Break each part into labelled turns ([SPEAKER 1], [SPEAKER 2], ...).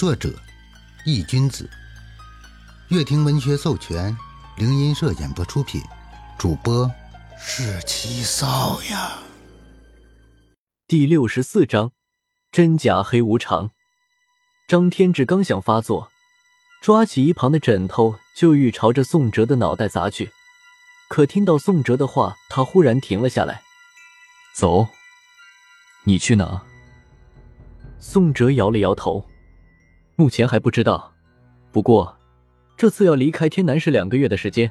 [SPEAKER 1] 作者：易君子，乐亭文学授权，灵音社演播出品，主播是七少呀。
[SPEAKER 2] 第六十四章：真假黑无常。张天志刚想发作，抓起一旁的枕头就欲朝着宋哲的脑袋砸去，可听到宋哲的话，他忽然停了下来。
[SPEAKER 3] 走，你去哪？
[SPEAKER 2] 宋哲摇了摇头，目前还不知道。不过，这次要离开天南是两个月的时间。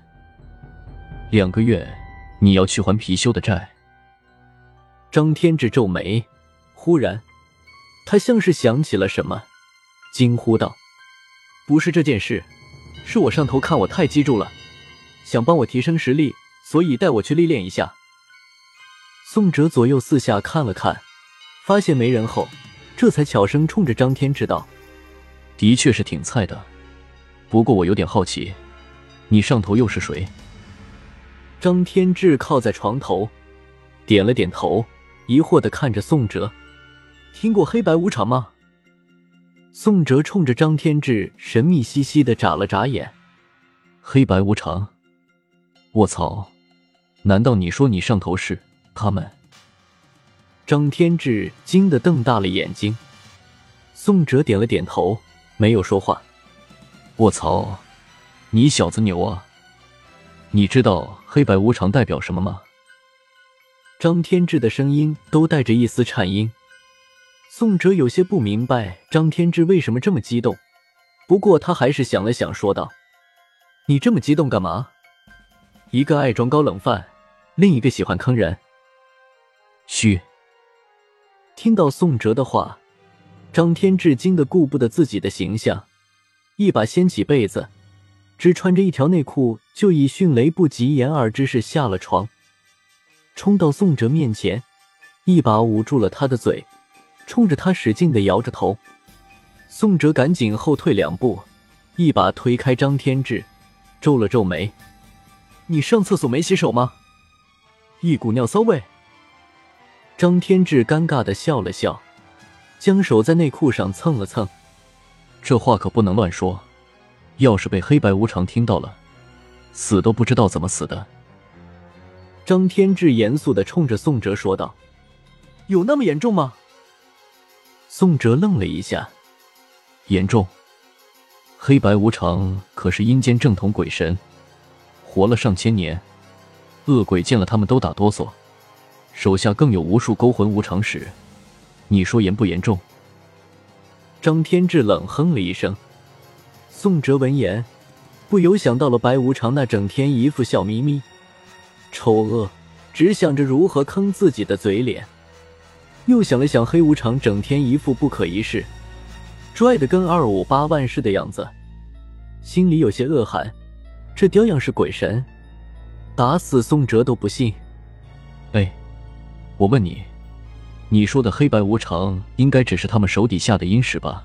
[SPEAKER 3] 两个月，你要去还貔貅的债？
[SPEAKER 2] 张天志皱眉，忽然，他像是想起了什么，惊呼道：“不是这件事，是我上头看我太记住了，想帮我提升实力，所以带我去历练一下。”宋哲左右四下看了看，发现没人后。这才悄声冲着张天志道：“
[SPEAKER 3] 的确是挺菜的，不过我有点好奇，你上头又是谁？”
[SPEAKER 2] 张天志靠在床头，点了点头，疑惑的看着宋哲：“听过黑白无常吗？”宋哲冲着张天志神秘兮兮的眨了眨眼：“
[SPEAKER 3] 黑白无常？我操！难道你说你上头是他们？”
[SPEAKER 2] 张天志惊得瞪大了眼睛，宋哲点了点头，没有说话。
[SPEAKER 3] 卧槽，你小子牛啊！你知道黑白无常代表什么吗？
[SPEAKER 2] 张天志的声音都带着一丝颤音。宋哲有些不明白张天志为什么这么激动，不过他还是想了想，说道：“你这么激动干嘛？一个爱装高冷范，另一个喜欢坑人。”
[SPEAKER 3] 嘘。
[SPEAKER 2] 听到宋哲的话，张天志惊得顾不得自己的形象，一把掀起被子，只穿着一条内裤，就以迅雷不及掩耳之势下了床，冲到宋哲面前，一把捂住了他的嘴，冲着他使劲的摇着头。宋哲赶紧后退两步，一把推开张天志，皱了皱眉：“你上厕所没洗手吗？一股尿骚味。”张天志尴尬的笑了笑，将手在内裤上蹭了蹭。
[SPEAKER 3] 这话可不能乱说，要是被黑白无常听到了，死都不知道怎么死的。
[SPEAKER 2] 张天志严肃的冲着宋哲说道：“有那么严重吗？”宋哲愣了一下：“
[SPEAKER 3] 严重。黑白无常可是阴间正统鬼神，活了上千年，恶鬼见了他们都打哆嗦。”手下更有无数勾魂无常使，你说严不严重？
[SPEAKER 2] 张天志冷哼了一声。宋哲闻言，不由想到了白无常那整天一副笑眯眯、丑恶，只想着如何坑自己的嘴脸，又想了想黑无常整天一副不可一世、拽的跟二五八万似的样子，心里有些恶寒。这雕样是鬼神，打死宋哲都不信。
[SPEAKER 3] 哎。我问你，你说的黑白无常，应该只是他们手底下的阴使吧？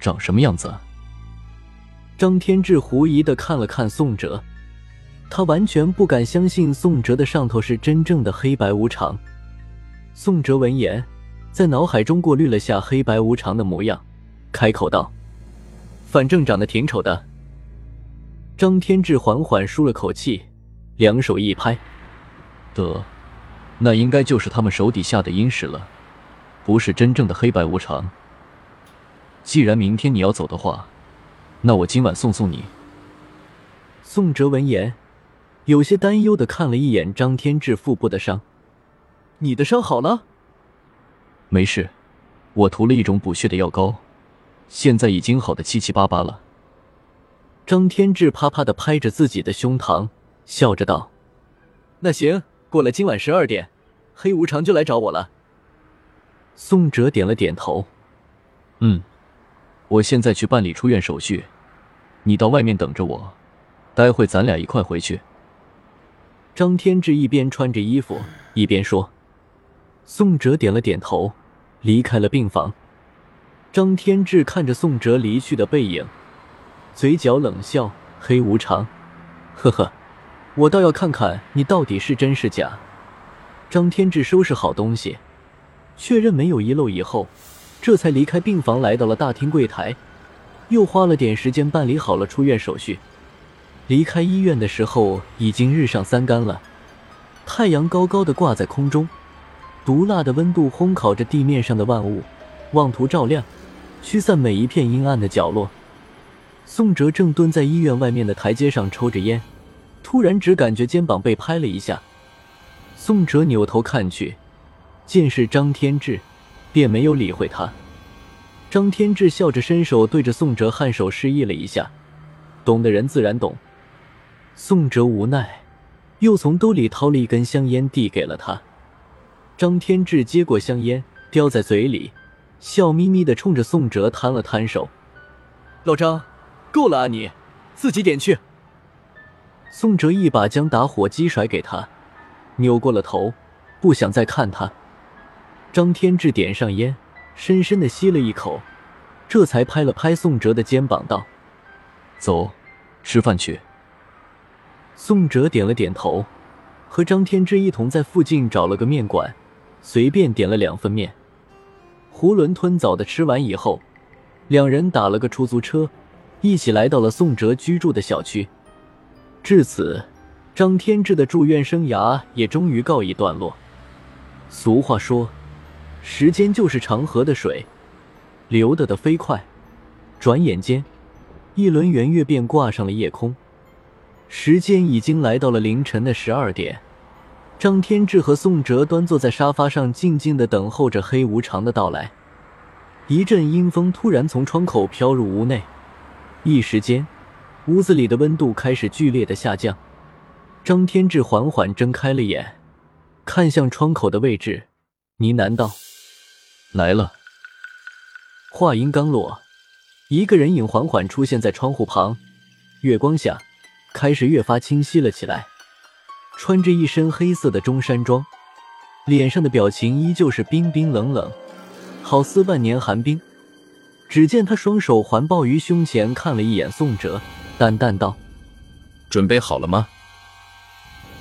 [SPEAKER 3] 长什么样子？
[SPEAKER 2] 张天志狐疑的看了看宋哲，他完全不敢相信宋哲的上头是真正的黑白无常。宋哲闻言，在脑海中过滤了下黑白无常的模样，开口道：“反正长得挺丑的。”张天志缓缓舒了口气，两手一拍：“
[SPEAKER 3] 得。”那应该就是他们手底下的阴使了，不是真正的黑白无常。既然明天你要走的话，那我今晚送送你。
[SPEAKER 2] 宋哲闻言，有些担忧的看了一眼张天志腹部的伤：“你的伤好了？”“
[SPEAKER 3] 没事，我涂了一种补血的药膏，现在已经好的七七八八了。”
[SPEAKER 2] 张天志啪啪的拍着自己的胸膛，笑着道：“那行。”过了今晚十二点，黑无常就来找我了。宋哲点了点头，
[SPEAKER 3] 嗯，我现在去办理出院手续，你到外面等着我，待会咱俩一块回去。
[SPEAKER 2] 张天志一边穿着衣服一边说。宋哲点了点头，离开了病房。张天志看着宋哲离去的背影，嘴角冷笑：“黑无常，呵呵。”我倒要看看你到底是真是假。张天志收拾好东西，确认没有遗漏以后，这才离开病房，来到了大厅柜台，又花了点时间办理好了出院手续。离开医院的时候，已经日上三竿了，太阳高高的挂在空中，毒辣的温度烘烤着地面上的万物，妄图照亮、驱散每一片阴暗的角落。宋哲正蹲在医院外面的台阶上抽着烟，突然只感觉肩膀被拍了一下。宋哲扭头看去，见是张天志，便没有理会他。张天志笑着伸手对着宋哲颔首示意了一下，懂的人自然懂。宋哲无奈，又从兜里掏了一根香烟递给了他。张天志接过香烟，叼在嘴里，笑眯眯的冲着宋哲摊了摊手：“老张，够了啊你，自己点去。”宋哲一把将打火机甩给他，扭过了头，不想再看他。张天志点上烟，深深的吸了一口，这才拍了拍宋哲的肩膀，道：“
[SPEAKER 3] 走，吃饭去。”
[SPEAKER 2] 宋哲点了点头，和张天志一同在附近找了个面馆，随便点了两份面，囫囵吞枣的吃完以后，两人打了个出租车，一起来到了宋哲居住的小区。至此，张天志的住院生涯也终于告一段落。俗话说，时间就是长河的水，流得的飞快，转眼间，一轮圆月便挂上了夜空。时间已经来到了凌晨的十二点，张天志和宋哲端坐在沙发上，静静的等候着黑无常的到来。一阵阴风突然从窗口飘入屋内，一时间，屋子里的温度开始剧烈的下降。张天志缓缓睁开了眼，看向窗口的位置，呢喃道：“
[SPEAKER 3] 来了。”
[SPEAKER 2] 话音刚落，一个人影缓缓出现在窗户旁，月光下。开始越发清晰了起来，穿着一身黑色的中山装，脸上的表情依旧是冰冰冷冷，好似万年寒冰。只见他双手环抱于胸前，看了一眼宋哲，淡淡道：“
[SPEAKER 3] 准备好了吗？”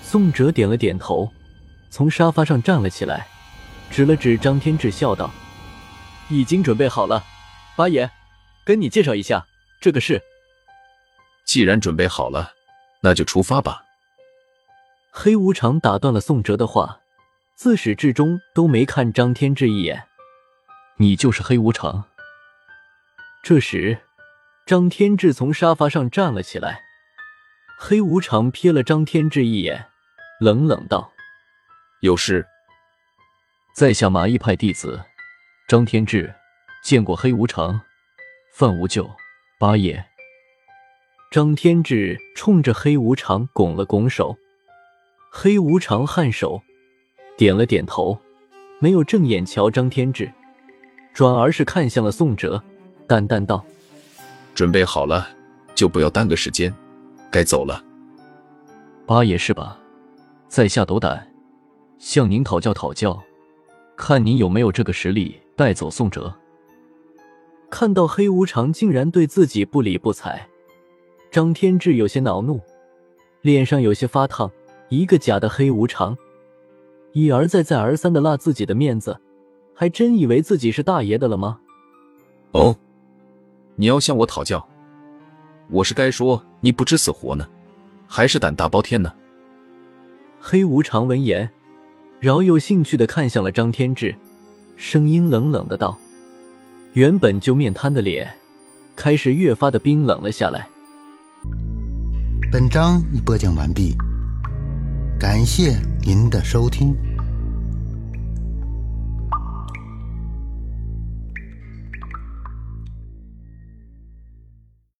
[SPEAKER 2] 宋哲点了点头，从沙发上站了起来，指了指张天志，笑道：“已经准备好了，八爷，跟你介绍一下，这个事……
[SPEAKER 3] 既然准备好了。”那就出发吧。
[SPEAKER 2] 黑无常打断了宋哲的话，自始至终都没看张天志一眼。
[SPEAKER 3] 你就是黑无常。
[SPEAKER 2] 这时，张天志从沙发上站了起来。黑无常瞥了张天志一眼，冷冷道：“
[SPEAKER 3] 有事。”在下麻衣派弟子张天志，见过黑无常、范无咎、八爷。
[SPEAKER 2] 张天志冲着黑无常拱了拱手，黑无常颔首，点了点头，没有正眼瞧张天志，转而是看向了宋哲，淡淡道：“
[SPEAKER 3] 准备好了，就不要耽搁时间，该走了。”八爷是吧？在下斗胆，向您讨教讨教，看您有没有这个实力带走宋哲。
[SPEAKER 2] 看到黑无常竟然对自己不理不睬。张天志有些恼怒，脸上有些发烫。一个假的黑无常，一而再、再而三的落自己的面子，还真以为自己是大爷的了吗？
[SPEAKER 3] 哦，你要向我讨教，我是该说你不知死活呢，还是胆大包天呢？
[SPEAKER 2] 黑无常闻言，饶有兴趣的看向了张天志，声音冷冷的道：“原本就面瘫的脸，开始越发的冰冷了下来。”
[SPEAKER 1] 本章已播讲完毕，感谢您的收听。